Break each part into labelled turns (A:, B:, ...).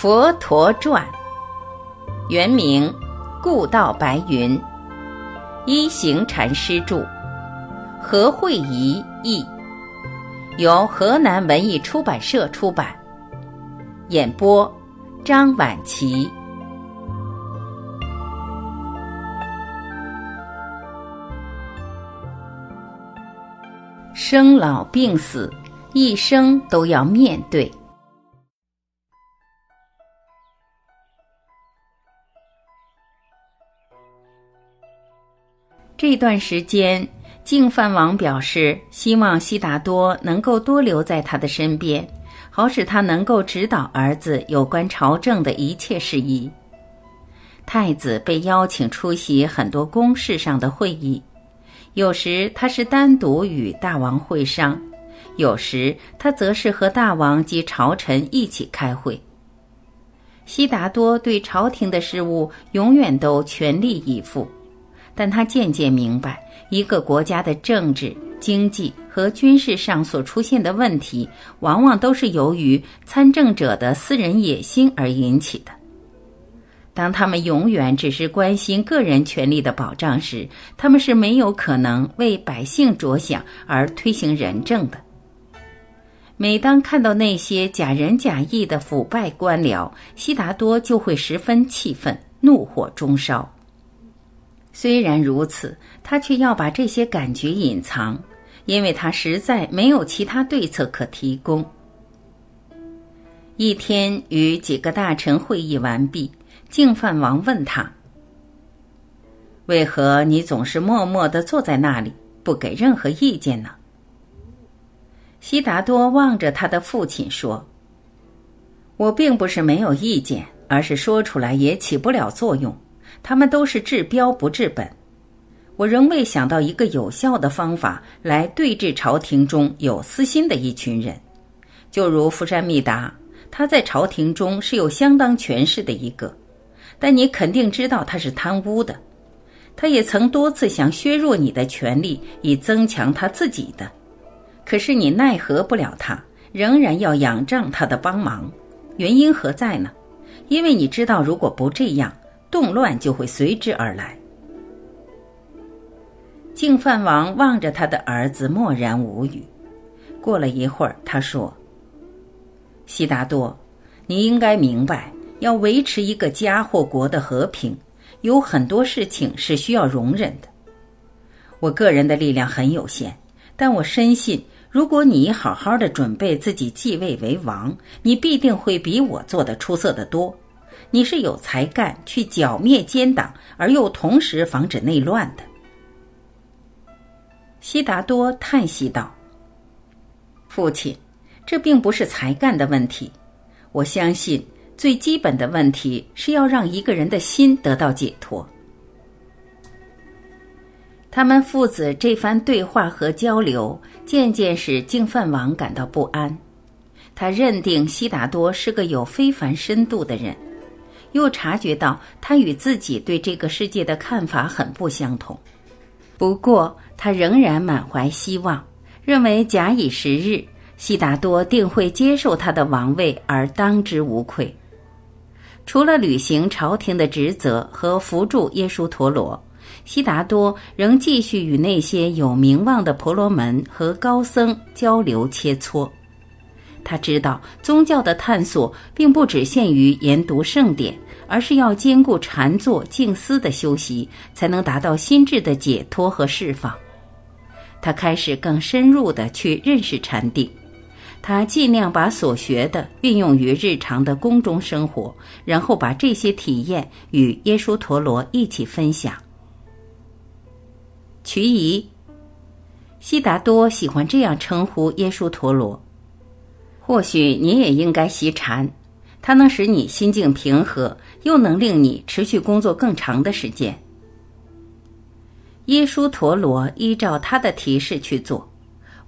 A: 佛陀传，原名故道白云，一行禅师著，何慧仪译，由河南文艺出版社出版。演播：张晚琪。生老病死，一生都要面对。这段时间，净饭王表示希望悉达多能够多留在他的身边，好使他能够指导儿子有关朝政的一切事宜。太子被邀请出席很多公事上的会议，有时他是单独与大王会商，有时他则是和大王及朝臣一起开会。悉达多对朝廷的事务永远都全力以赴。但他渐渐明白，一个国家的政治、经济和军事上所出现的问题，往往都是由于参政者的私人野心而引起的。当他们永远只是关心个人权利的保障时，他们是没有可能为百姓着想而推行仁政的。每当看到那些假仁假义的腐败官僚，悉达多就会十分气愤，怒火中烧。虽然如此，他却要把这些感觉隐藏，因为他实在没有其他对策可提供。一天，与几个大臣会议完毕，净饭王问他：“为何你总是默默的坐在那里，不给任何意见呢？”悉达多望着他的父亲说：“我并不是没有意见，而是说出来也起不了作用。”他们都是治标不治本，我仍未想到一个有效的方法来对治朝廷中有私心的一群人，就如福山密达，他在朝廷中是有相当权势的一个，但你肯定知道他是贪污的，他也曾多次想削弱你的权力以增强他自己的，可是你奈何不了他，仍然要仰仗他的帮忙，原因何在呢？因为你知道，如果不这样。动乱就会随之而来。净饭王望着他的儿子，默然无语。过了一会儿，他说：“悉达多，你应该明白，要维持一个家或国的和平，有很多事情是需要容忍的。我个人的力量很有限，但我深信，如果你好好的准备自己继位为王，你必定会比我做的出色的多。”你是有才干去剿灭奸党，而又同时防止内乱的。悉达多叹息道：“父亲，这并不是才干的问题。我相信最基本的问题是要让一个人的心得到解脱。”他们父子这番对话和交流，渐渐使净饭王感到不安。他认定悉达多是个有非凡深度的人。又察觉到他与自己对这个世界的看法很不相同，不过他仍然满怀希望，认为假以时日，悉达多定会接受他的王位而当之无愧。除了履行朝廷的职责和扶助耶稣陀罗，悉达多仍继续与那些有名望的婆罗门和高僧交流切磋。他知道宗教的探索并不只限于研读圣典，而是要兼顾禅坐、静思的修习，才能达到心智的解脱和释放。他开始更深入的去认识禅定，他尽量把所学的运用于日常的宫中生活，然后把这些体验与耶稣陀罗一起分享。瞿夷，悉达多喜欢这样称呼耶稣陀罗。或许你也应该习禅，它能使你心境平和，又能令你持续工作更长的时间。耶稣陀罗依照他的提示去做，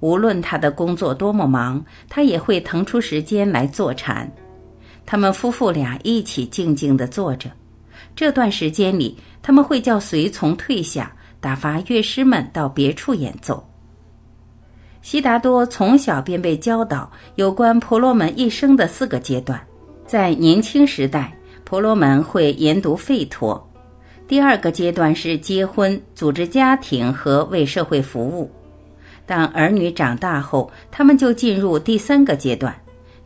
A: 无论他的工作多么忙，他也会腾出时间来坐禅。他们夫妇俩一起静静地坐着，这段时间里，他们会叫随从退下，打发乐师们到别处演奏。悉达多从小便被教导有关婆罗门一生的四个阶段：在年轻时代，婆罗门会研读吠陀。第二个阶段是结婚、组织家庭和为社会服务。当儿女长大后，他们就进入第三个阶段，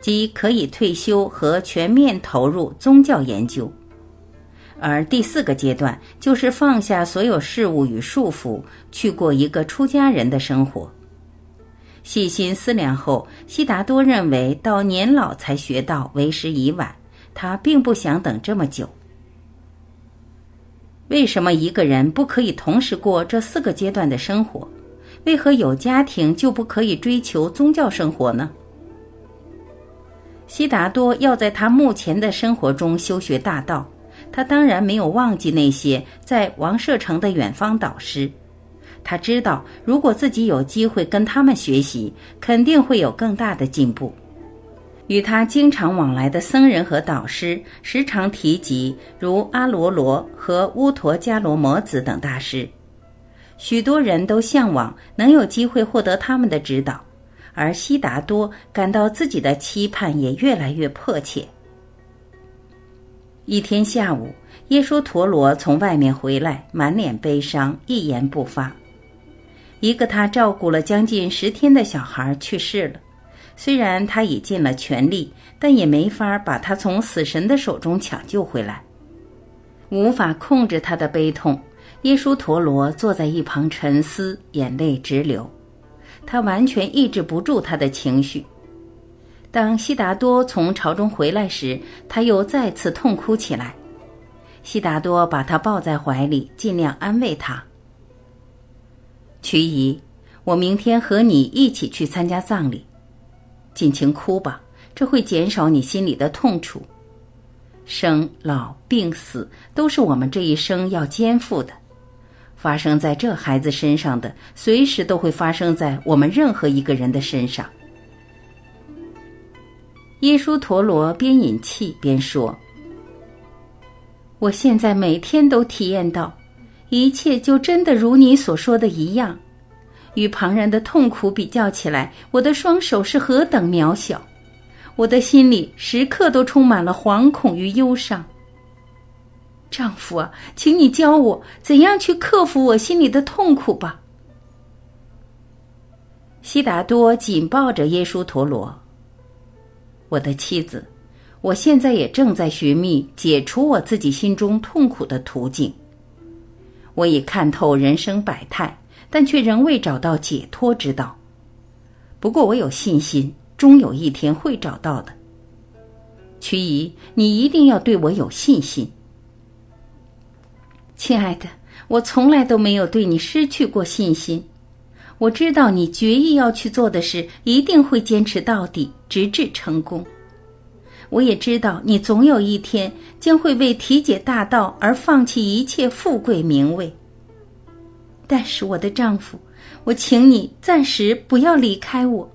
A: 即可以退休和全面投入宗教研究。而第四个阶段就是放下所有事物与束缚，去过一个出家人的生活。细心思量后，悉达多认为到年老才学到为时已晚。他并不想等这么久。为什么一个人不可以同时过这四个阶段的生活？为何有家庭就不可以追求宗教生活呢？悉达多要在他目前的生活中修学大道，他当然没有忘记那些在王舍城的远方导师。他知道，如果自己有机会跟他们学习，肯定会有更大的进步。与他经常往来的僧人和导师，时常提及如阿罗罗和乌陀迦罗摩子等大师。许多人都向往能有机会获得他们的指导，而悉达多感到自己的期盼也越来越迫切。一天下午，耶稣陀罗从外面回来，满脸悲伤，一言不发。一个他照顾了将近十天的小孩去世了，虽然他已尽了全力，但也没法把他从死神的手中抢救回来，无法控制他的悲痛。耶稣陀罗坐在一旁沉思，眼泪直流，他完全抑制不住他的情绪。当悉达多从朝中回来时，他又再次痛哭起来。悉达多把他抱在怀里，尽量安慰他。瞿姨，我明天和你一起去参加葬礼，尽情哭吧，这会减少你心里的痛楚。生老病死都是我们这一生要肩负的，发生在这孩子身上的，随时都会发生在我们任何一个人的身上。耶稣陀罗边饮气边说：“我现在每天都体验到。”一切就真的如你所说的一样，与旁人的痛苦比较起来，我的双手是何等渺小，我的心里时刻都充满了惶恐与忧伤。丈夫啊，请你教我怎样去克服我心里的痛苦吧。悉达多紧抱着耶稣陀罗，我的妻子，我现在也正在寻觅解除我自己心中痛苦的途径。我已看透人生百态，但却仍未找到解脱之道。不过我有信心，终有一天会找到的。瞿姨，你一定要对我有信心。亲爱的，我从来都没有对你失去过信心。我知道你决意要去做的事，一定会坚持到底，直至成功。我也知道你总有一天将会为体解大道而放弃一切富贵名位。但是我的丈夫，我请你暂时不要离开我，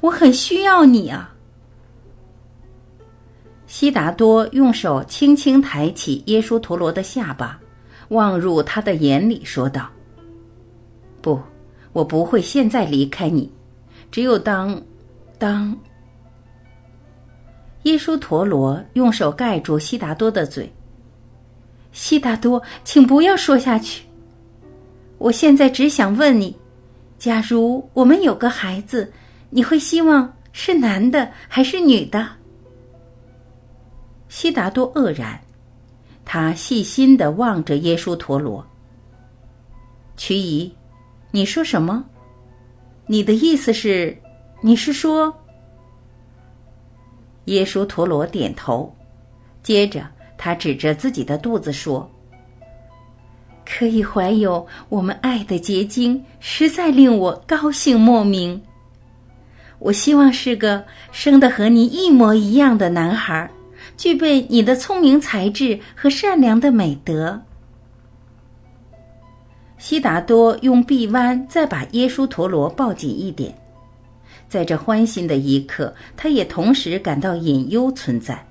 A: 我很需要你啊！悉达多用手轻轻抬起耶稣陀罗的下巴，望入他的眼里，说道：“不，我不会现在离开你，只有当，当。”耶稣陀罗用手盖住悉达多的嘴。悉达多，请不要说下去。我现在只想问你：假如我们有个孩子，你会希望是男的还是女的？悉达多愕然，他细心的望着耶稣陀罗。瞿姨，你说什么？你的意思是，你是说？耶稣陀罗点头，接着他指着自己的肚子说：“可以怀有我们爱的结晶，实在令我高兴莫名。我希望是个生的和你一模一样的男孩，具备你的聪明才智和善良的美德。”悉达多用臂弯再把耶稣陀罗抱紧一点。在这欢欣的一刻，他也同时感到隐忧存在。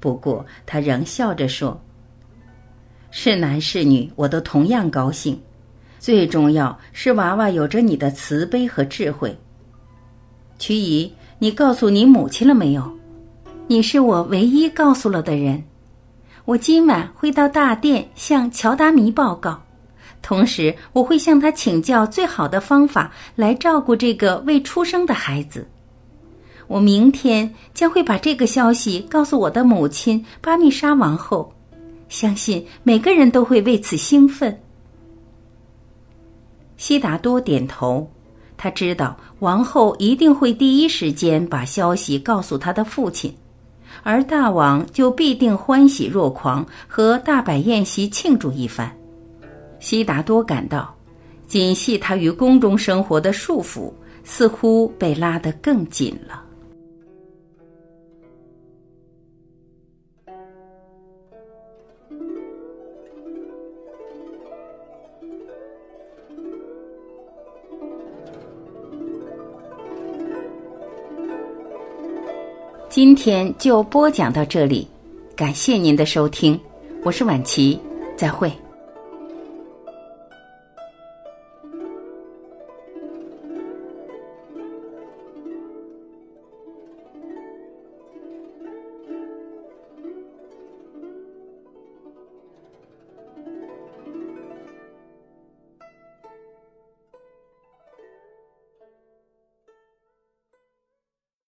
A: 不过，他仍笑着说：“是男是女，我都同样高兴。最重要是娃娃有着你的慈悲和智慧。”瞿姨，你告诉你母亲了没有？你是我唯一告诉了的人。我今晚会到大殿向乔达弥报告，同时我会向他请教最好的方法来照顾这个未出生的孩子。我明天将会把这个消息告诉我的母亲巴密莎王后，相信每个人都会为此兴奋。悉达多点头，他知道王后一定会第一时间把消息告诉他的父亲。而大王就必定欢喜若狂，和大摆宴席庆祝一番。悉达多感到，仅系他于宫中生活的束缚似乎被拉得更紧了。今天就播讲到这里，感谢您的收听，我是晚琪，再会。